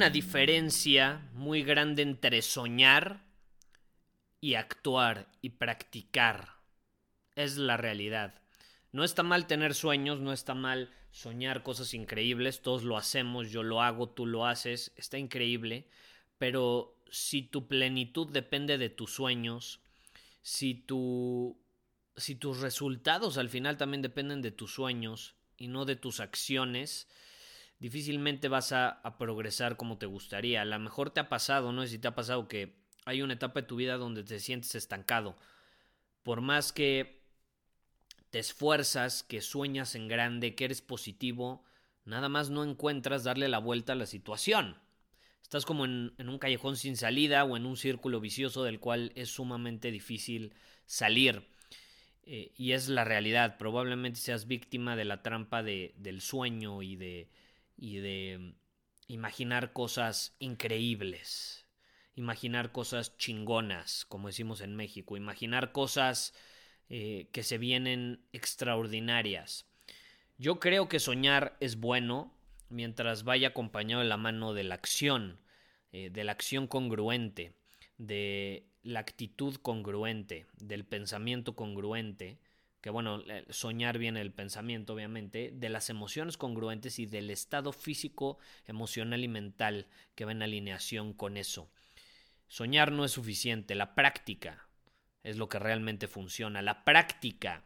Una diferencia muy grande entre soñar y actuar y practicar. Es la realidad. No está mal tener sueños, no está mal soñar cosas increíbles, todos lo hacemos, yo lo hago, tú lo haces, está increíble, pero si tu plenitud depende de tus sueños, si tu si tus resultados al final también dependen de tus sueños y no de tus acciones, difícilmente vas a, progresar como te gustaría. A lo mejor te ha pasado, no sé si te ha pasado que hay una etapa de tu vida donde te sientes estancado. Por más que te esfuerzas, que sueñas en grande, que eres positivo, nada más no encuentras darle la vuelta a la situación. Estás como en, un callejón sin salida o en un círculo vicioso del cual es sumamente difícil salir. Eh, y es la realidad. Probablemente seas víctima de la trampa de, del sueño y de, y de imaginar cosas increíbles. Imaginar cosas chingonas, como decimos en México. Imaginar cosas eh, que se vienen extraordinarias. Yo creo que soñar es bueno mientras vaya acompañado de la mano de la acción, eh, de la acción congruente, de la actitud congruente, del pensamiento congruente, que bueno, soñar viene el pensamiento, obviamente, de las emociones congruentes y del estado físico, emocional y mental que va en alineación con eso. Soñar no es suficiente, la práctica es lo que realmente funciona, la práctica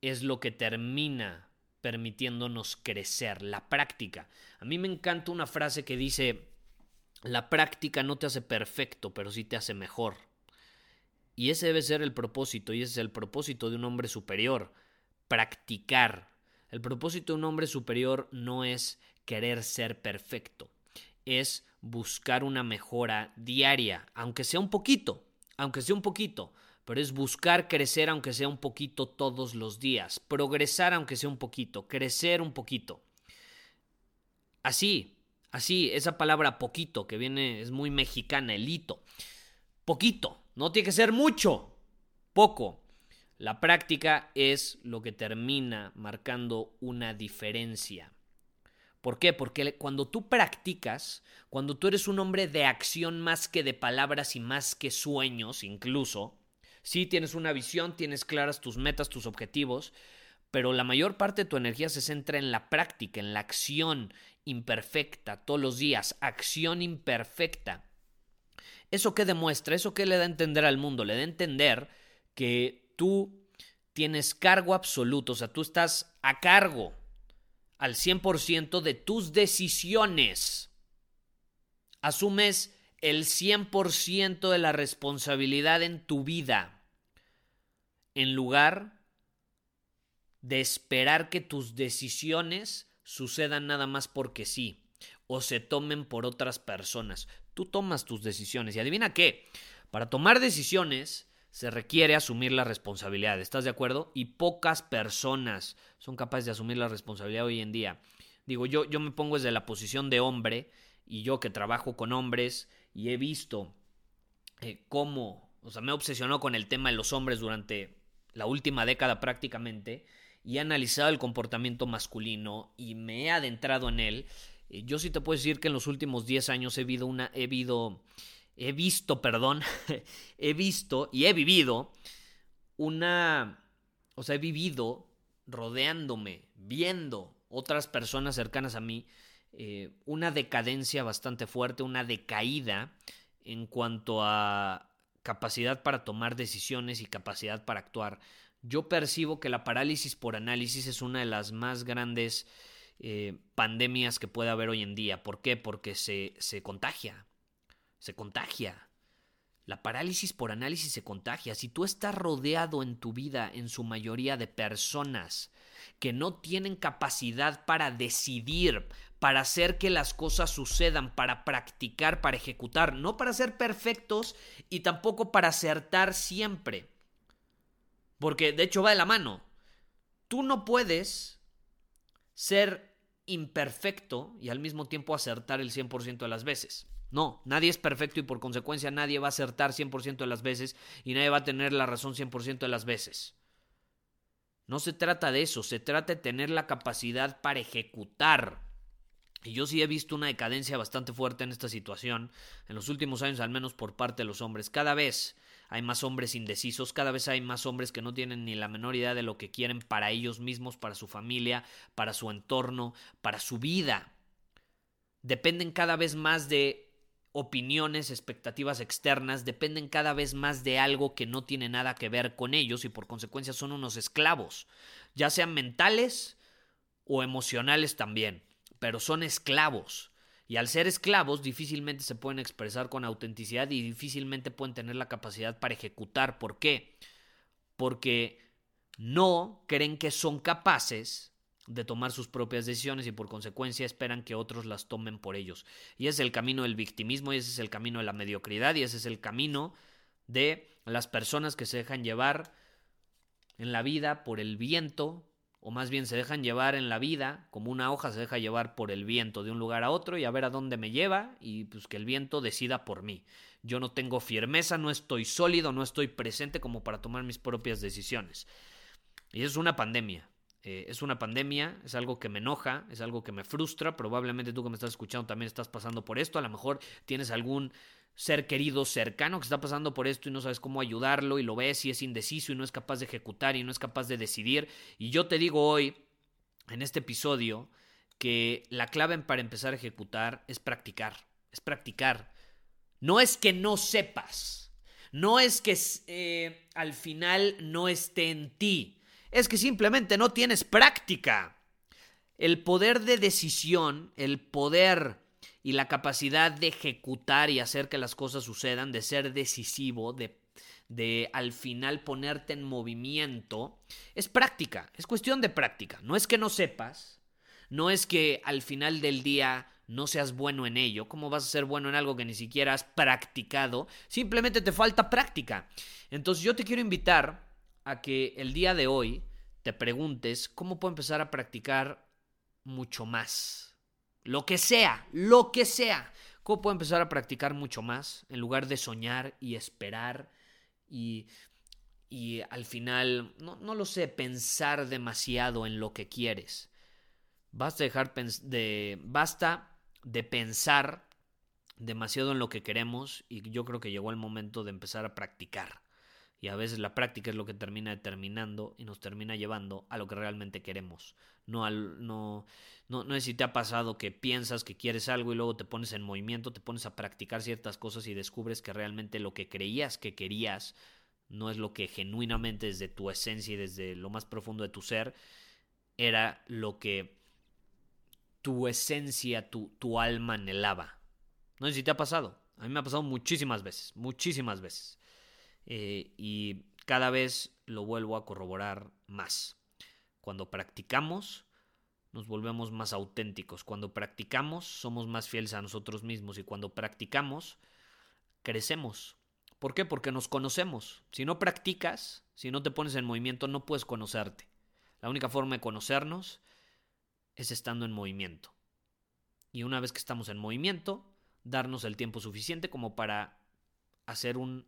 es lo que termina permitiéndonos crecer, la práctica. A mí me encanta una frase que dice, la práctica no te hace perfecto, pero sí te hace mejor. Y ese debe ser el propósito, y ese es el propósito de un hombre superior, practicar. El propósito de un hombre superior no es querer ser perfecto, es buscar una mejora diaria, aunque sea un poquito, aunque sea un poquito, pero es buscar crecer aunque sea un poquito todos los días, progresar aunque sea un poquito, crecer un poquito. Así, así, esa palabra poquito que viene es muy mexicana, el hito. Poquito, no tiene que ser mucho, poco. La práctica es lo que termina marcando una diferencia. ¿Por qué? Porque cuando tú practicas, cuando tú eres un hombre de acción más que de palabras y más que sueños incluso, sí tienes una visión, tienes claras tus metas, tus objetivos, pero la mayor parte de tu energía se centra en la práctica, en la acción imperfecta, todos los días, acción imperfecta. ¿Eso qué demuestra? ¿Eso qué le da a entender al mundo? Le da a entender que tú tienes cargo absoluto, o sea, tú estás a cargo al 100% de tus decisiones. Asumes el 100% de la responsabilidad en tu vida, en lugar de esperar que tus decisiones sucedan nada más porque sí o se tomen por otras personas. Tú tomas tus decisiones y adivina qué, para tomar decisiones se requiere asumir la responsabilidad, ¿estás de acuerdo? Y pocas personas son capaces de asumir la responsabilidad hoy en día. Digo, yo, yo me pongo desde la posición de hombre y yo que trabajo con hombres y he visto eh, cómo, o sea, me obsesionó con el tema de los hombres durante la última década prácticamente y he analizado el comportamiento masculino y me he adentrado en él yo sí te puedo decir que en los últimos 10 años he visto una, he visto, he visto, perdón, he visto y he vivido una, o sea, he vivido rodeándome, viendo otras personas cercanas a mí, eh, una decadencia bastante fuerte, una decaída en cuanto a capacidad para tomar decisiones y capacidad para actuar. Yo percibo que la parálisis por análisis es una de las más grandes eh, pandemias que puede haber hoy en día. ¿Por qué? Porque se, se contagia. Se contagia. La parálisis por análisis se contagia. Si tú estás rodeado en tu vida, en su mayoría, de personas que no tienen capacidad para decidir, para hacer que las cosas sucedan, para practicar, para ejecutar, no para ser perfectos y tampoco para acertar siempre. Porque de hecho va de la mano. Tú no puedes ser imperfecto y al mismo tiempo acertar el 100% de las veces. No, nadie es perfecto y por consecuencia nadie va a acertar 100% de las veces y nadie va a tener la razón 100% de las veces. No se trata de eso, se trata de tener la capacidad para ejecutar. Y yo sí he visto una decadencia bastante fuerte en esta situación, en los últimos años al menos por parte de los hombres. Cada vez hay más hombres indecisos, cada vez hay más hombres que no tienen ni la menor idea de lo que quieren para ellos mismos, para su familia, para su entorno, para su vida. Dependen cada vez más de opiniones, expectativas externas dependen cada vez más de algo que no tiene nada que ver con ellos y por consecuencia son unos esclavos, ya sean mentales o emocionales también, pero son esclavos. Y al ser esclavos difícilmente se pueden expresar con autenticidad y difícilmente pueden tener la capacidad para ejecutar. ¿Por qué? Porque no creen que son capaces de tomar sus propias decisiones y por consecuencia esperan que otros las tomen por ellos. Y ese es el camino del victimismo y ese es el camino de la mediocridad y ese es el camino de las personas que se dejan llevar en la vida por el viento o más bien se dejan llevar en la vida como una hoja se deja llevar por el viento de un lugar a otro y a ver a dónde me lleva y pues que el viento decida por mí. Yo no tengo firmeza, no estoy sólido, no estoy presente como para tomar mis propias decisiones. Y es una pandemia. Eh, es una pandemia, es algo que me enoja, es algo que me frustra. Probablemente tú que me estás escuchando también estás pasando por esto. A lo mejor tienes algún ser querido cercano que está pasando por esto y no sabes cómo ayudarlo y lo ves y es indeciso y no es capaz de ejecutar y no es capaz de decidir. Y yo te digo hoy, en este episodio, que la clave para empezar a ejecutar es practicar, es practicar. No es que no sepas, no es que eh, al final no esté en ti es que simplemente no tienes práctica. El poder de decisión, el poder y la capacidad de ejecutar y hacer que las cosas sucedan, de ser decisivo, de, de al final ponerte en movimiento, es práctica, es cuestión de práctica. No es que no sepas, no es que al final del día no seas bueno en ello. ¿Cómo vas a ser bueno en algo que ni siquiera has practicado? Simplemente te falta práctica. Entonces yo te quiero invitar a que el día de hoy te preguntes cómo puedo empezar a practicar mucho más. Lo que sea, lo que sea. ¿Cómo puedo empezar a practicar mucho más en lugar de soñar y esperar y, y al final, no, no lo sé, pensar demasiado en lo que quieres? Basta, dejar de, basta de pensar demasiado en lo que queremos y yo creo que llegó el momento de empezar a practicar. Y a veces la práctica es lo que termina determinando y nos termina llevando a lo que realmente queremos. No, al, no, no, no es si te ha pasado que piensas que quieres algo y luego te pones en movimiento, te pones a practicar ciertas cosas y descubres que realmente lo que creías que querías no es lo que genuinamente desde tu esencia y desde lo más profundo de tu ser era lo que tu esencia, tu, tu alma anhelaba. No sé si te ha pasado. A mí me ha pasado muchísimas veces, muchísimas veces. Eh, y cada vez lo vuelvo a corroborar más. Cuando practicamos, nos volvemos más auténticos. Cuando practicamos, somos más fieles a nosotros mismos. Y cuando practicamos, crecemos. ¿Por qué? Porque nos conocemos. Si no practicas, si no te pones en movimiento, no puedes conocerte. La única forma de conocernos es estando en movimiento. Y una vez que estamos en movimiento, darnos el tiempo suficiente como para hacer un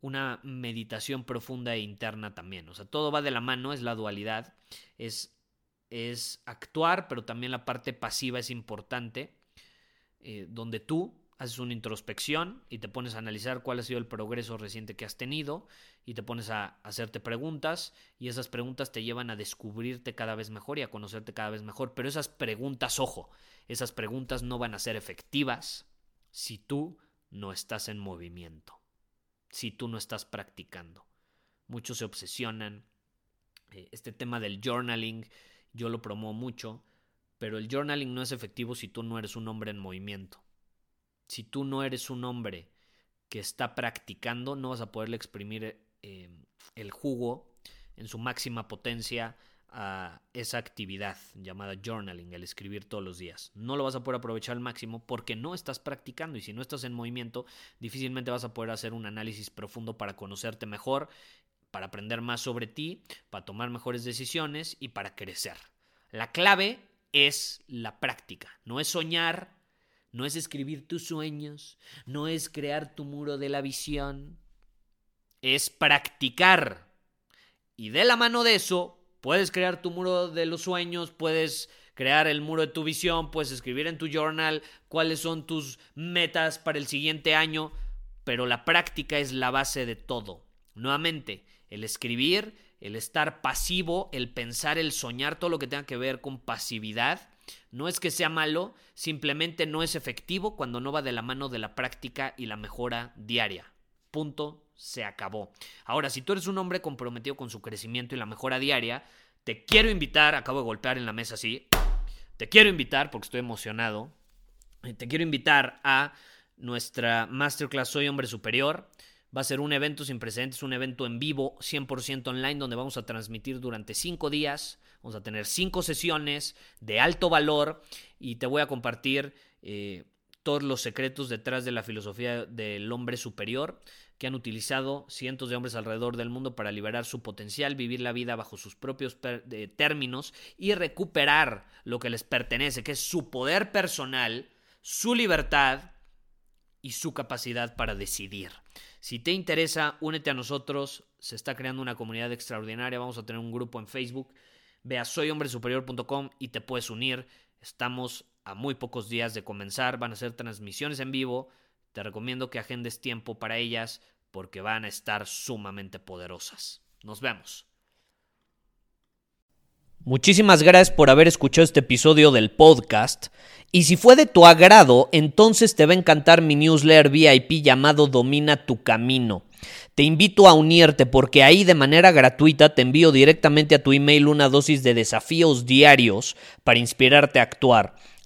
una meditación profunda e interna también. O sea, todo va de la mano, es la dualidad, es, es actuar, pero también la parte pasiva es importante, eh, donde tú haces una introspección y te pones a analizar cuál ha sido el progreso reciente que has tenido y te pones a hacerte preguntas y esas preguntas te llevan a descubrirte cada vez mejor y a conocerte cada vez mejor. Pero esas preguntas, ojo, esas preguntas no van a ser efectivas si tú no estás en movimiento. Si tú no estás practicando. Muchos se obsesionan. Eh, este tema del journaling, yo lo promuevo mucho, pero el journaling no es efectivo si tú no eres un hombre en movimiento. Si tú no eres un hombre que está practicando, no vas a poderle exprimir eh, el jugo en su máxima potencia a esa actividad llamada journaling, el escribir todos los días. No lo vas a poder aprovechar al máximo porque no estás practicando y si no estás en movimiento, difícilmente vas a poder hacer un análisis profundo para conocerte mejor, para aprender más sobre ti, para tomar mejores decisiones y para crecer. La clave es la práctica, no es soñar, no es escribir tus sueños, no es crear tu muro de la visión, es practicar. Y de la mano de eso, Puedes crear tu muro de los sueños, puedes crear el muro de tu visión, puedes escribir en tu journal cuáles son tus metas para el siguiente año, pero la práctica es la base de todo. Nuevamente, el escribir, el estar pasivo, el pensar, el soñar, todo lo que tenga que ver con pasividad, no es que sea malo, simplemente no es efectivo cuando no va de la mano de la práctica y la mejora diaria. Punto se acabó. Ahora, si tú eres un hombre comprometido con su crecimiento y la mejora diaria, te quiero invitar, acabo de golpear en la mesa así, te quiero invitar, porque estoy emocionado, eh, te quiero invitar a nuestra masterclass Soy Hombre Superior. Va a ser un evento sin precedentes, un evento en vivo, 100% online, donde vamos a transmitir durante cinco días. Vamos a tener cinco sesiones de alto valor y te voy a compartir eh, todos los secretos detrás de la filosofía del hombre superior que han utilizado cientos de hombres alrededor del mundo para liberar su potencial, vivir la vida bajo sus propios términos y recuperar lo que les pertenece, que es su poder personal, su libertad y su capacidad para decidir. Si te interesa, únete a nosotros. Se está creando una comunidad extraordinaria. Vamos a tener un grupo en Facebook. Ve a soyhombresuperior.com y te puedes unir. Estamos a muy pocos días de comenzar. Van a ser transmisiones en vivo te recomiendo que agendes tiempo para ellas porque van a estar sumamente poderosas. Nos vemos. Muchísimas gracias por haber escuchado este episodio del podcast. Y si fue de tu agrado, entonces te va a encantar mi newsletter VIP llamado Domina tu Camino. Te invito a unirte porque ahí de manera gratuita te envío directamente a tu email una dosis de desafíos diarios para inspirarte a actuar.